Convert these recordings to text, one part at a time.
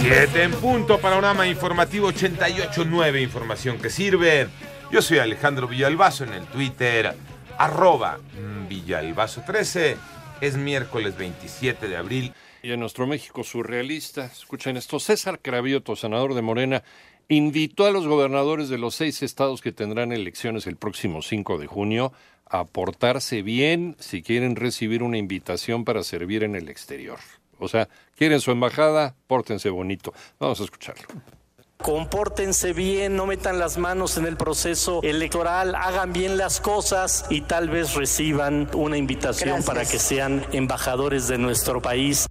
7 en punto, panorama informativo 88.9, información que sirve. Yo soy Alejandro Villalbazo en el Twitter, arroba Villalbazo13. Es miércoles 27 de abril. Y en nuestro México surrealista, escuchen esto, César Cravioto, senador de Morena, invitó a los gobernadores de los seis estados que tendrán elecciones el próximo 5 de junio a portarse bien si quieren recibir una invitación para servir en el exterior. O sea, quieren su embajada, pórtense bonito. Vamos a escucharlo. Compórtense bien, no metan las manos en el proceso electoral, hagan bien las cosas y tal vez reciban una invitación para que sean embajadores de nuestro país.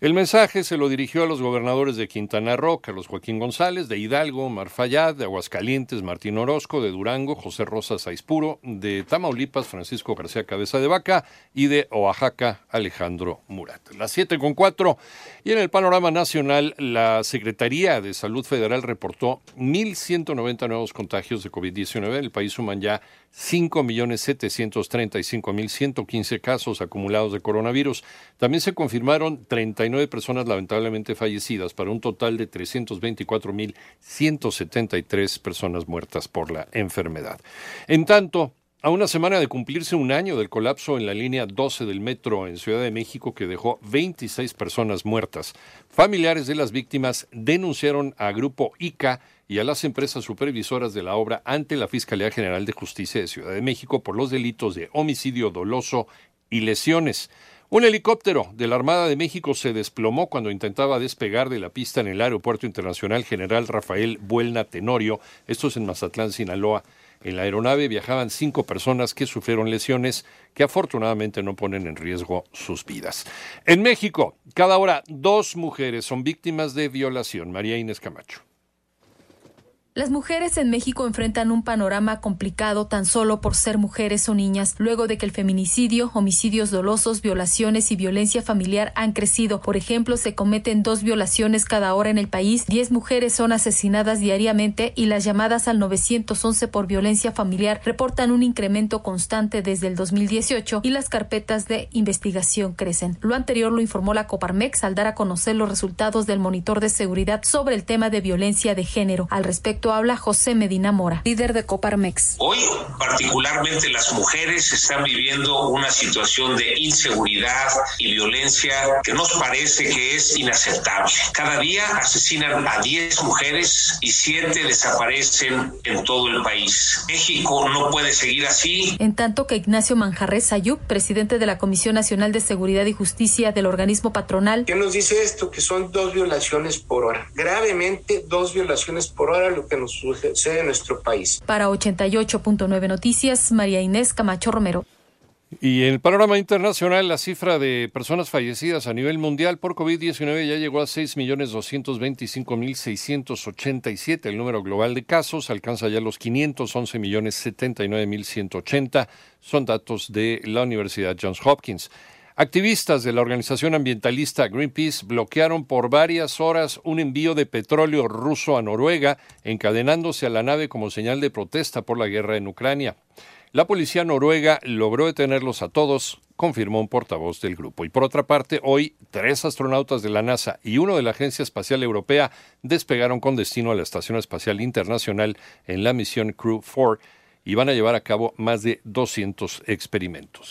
El mensaje se lo dirigió a los gobernadores de Quintana Roo, Carlos Joaquín González, de Hidalgo, Mar Fayad, de Aguascalientes, Martín Orozco, de Durango, José Rosa Saizpuro, de Tamaulipas, Francisco García Cabeza de Vaca y de Oaxaca, Alejandro Murat. Las siete con cuatro. Y en el panorama nacional, la Secretaría de Salud Federal reportó 1.190 nuevos contagios de COVID-19. En el país suman ya 5.735.115 casos acumulados de coronavirus. También se confirmaron 39 personas lamentablemente fallecidas para un total de 324.173 personas muertas por la enfermedad. En tanto, a una semana de cumplirse un año del colapso en la línea 12 del metro en Ciudad de México que dejó 26 personas muertas, familiares de las víctimas denunciaron a Grupo ICA y a las empresas supervisoras de la obra ante la Fiscalía General de Justicia de Ciudad de México por los delitos de homicidio doloso y lesiones. Un helicóptero de la Armada de México se desplomó cuando intentaba despegar de la pista en el Aeropuerto Internacional General Rafael Buelna Tenorio, esto es en Mazatlán, Sinaloa. En la aeronave viajaban cinco personas que sufrieron lesiones que afortunadamente no ponen en riesgo sus vidas. En México, cada hora dos mujeres son víctimas de violación. María Inés Camacho. Las mujeres en México enfrentan un panorama complicado tan solo por ser mujeres o niñas, luego de que el feminicidio, homicidios dolosos, violaciones y violencia familiar han crecido. Por ejemplo, se cometen dos violaciones cada hora en el país, diez mujeres son asesinadas diariamente y las llamadas al 911 por violencia familiar reportan un incremento constante desde el 2018 y las carpetas de investigación crecen. Lo anterior lo informó la Coparmex al dar a conocer los resultados del monitor de seguridad sobre el tema de violencia de género. Al respecto, habla José Medina Mora, líder de Coparmex. Hoy, particularmente las mujeres están viviendo una situación de inseguridad y violencia que nos parece que es inaceptable. Cada día asesinan a 10 mujeres y 7 desaparecen en todo el país. México no puede seguir así. En tanto que Ignacio Manjarres Ayub, presidente de la Comisión Nacional de Seguridad y Justicia del organismo patronal, ¿Qué nos dice esto? Que son dos violaciones por hora. Gravemente dos violaciones por hora, lo que nos sucede en nuestro país. Para 88.9 Noticias, María Inés Camacho Romero. Y en el panorama internacional, la cifra de personas fallecidas a nivel mundial por COVID-19 ya llegó a 6.225.687. El número global de casos alcanza ya los 511.079.180. Son datos de la Universidad Johns Hopkins. Activistas de la organización ambientalista Greenpeace bloquearon por varias horas un envío de petróleo ruso a Noruega, encadenándose a la nave como señal de protesta por la guerra en Ucrania. La policía noruega logró detenerlos a todos, confirmó un portavoz del grupo. Y por otra parte, hoy tres astronautas de la NASA y uno de la Agencia Espacial Europea despegaron con destino a la Estación Espacial Internacional en la misión Crew 4 y van a llevar a cabo más de 200 experimentos.